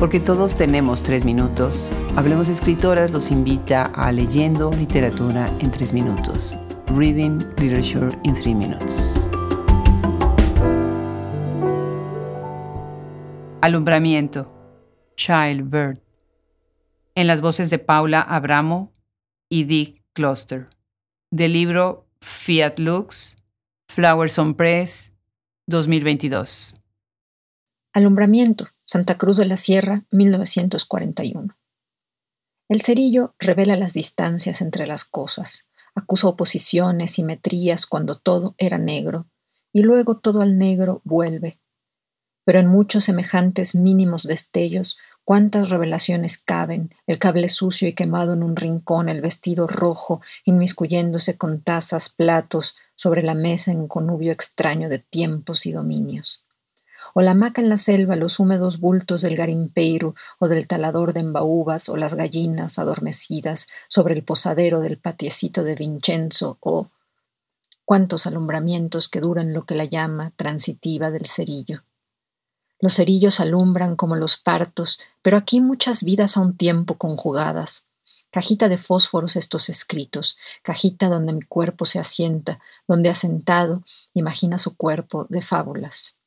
Porque todos tenemos tres minutos, Hablemos Escritoras los invita a Leyendo Literatura en tres minutos. Reading Literature in Three Minutes. Alumbramiento. Childbirth. En las voces de Paula Abramo y Dick Cluster. Del libro Fiat Lux, Flowers on Press, 2022. Alumbramiento. Santa Cruz de la Sierra, 1941. El cerillo revela las distancias entre las cosas, acusa oposiciones, simetrías cuando todo era negro, y luego todo al negro vuelve. Pero en muchos semejantes mínimos destellos, cuántas revelaciones caben, el cable sucio y quemado en un rincón, el vestido rojo, inmiscuyéndose con tazas, platos, sobre la mesa en connubio extraño de tiempos y dominios o la hamaca en la selva, los húmedos bultos del garimpeiro o del talador de embaúbas, o las gallinas adormecidas sobre el posadero del patiecito de Vincenzo, o cuántos alumbramientos que duran lo que la llama transitiva del cerillo. Los cerillos alumbran como los partos, pero aquí muchas vidas a un tiempo conjugadas. Cajita de fósforos estos escritos, cajita donde mi cuerpo se asienta, donde asentado imagina su cuerpo de fábulas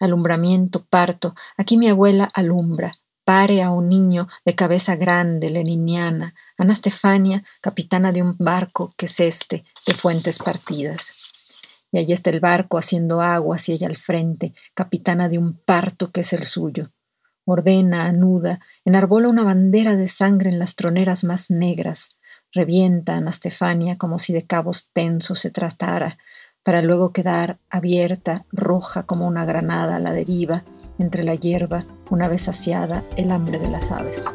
alumbramiento, parto. Aquí mi abuela alumbra, pare a un niño de cabeza grande, leniniana, Ana Stefania, capitana de un barco que es este, de fuentes partidas. Y allí está el barco haciendo agua hacia ella al frente, capitana de un parto que es el suyo. Ordena, anuda, enarbola una bandera de sangre en las troneras más negras. Revienta Ana Stefania como si de cabos tensos se tratara, para luego quedar abierta, roja como una granada a la deriva, entre la hierba, una vez saciada el hambre de las aves.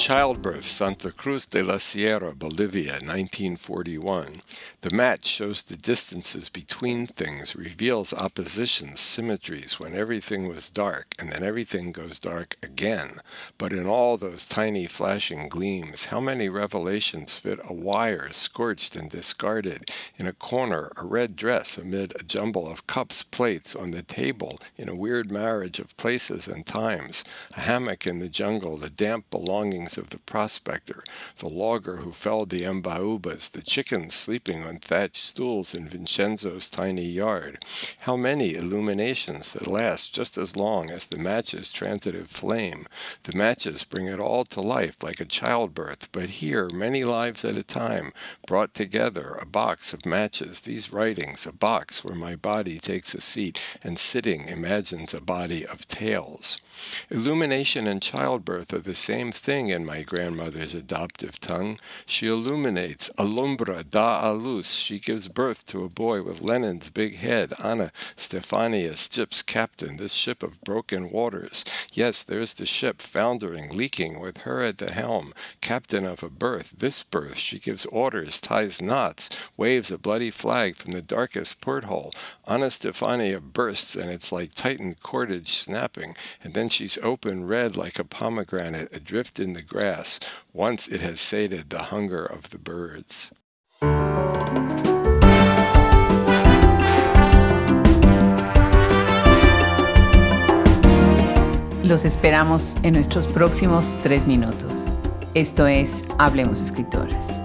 Childbirth, Santa Cruz de la Sierra, Bolivia, 1941. The match shows the distances between things, reveals oppositions, symmetries, when everything was dark, and then everything goes dark again. But in all those tiny flashing gleams, how many revelations fit a wire scorched and discarded, in a corner a red dress amid a jumble of cups, plates on the table, in a weird marriage of places and times, a hammock in the jungle, the damp belongings of the prospector, the logger who felled the embaubas, the chickens sleeping on thatched stools in Vincenzo's tiny yard. How many illuminations that last just as long as the match's transitive flame. The matches bring it all to life like a childbirth, but here, many lives at a time, brought together, a box of matches, these writings, a box where my body takes a seat and sitting imagines a body of tales. Illumination and childbirth are the same thing in my grandmother's adoptive tongue. She illuminates, alumbra, da a luz. She gives birth to a boy with Lenin's big head, Anna Stefania, ship's captain, this ship of broken waters. Yes, there's the ship, foundering, leaking, with her at the helm, captain of a berth. This berth, she gives orders, ties knots, waves a bloody flag from the darkest porthole. Anna Stefania bursts, and it's like tightened cordage snapping, and then she's open red like a pomegranate adrift in the grass. Once it has sated the hunger of the birds. Los esperamos en nuestros próximos tres minutos. Esto es Hablemos Escritoras.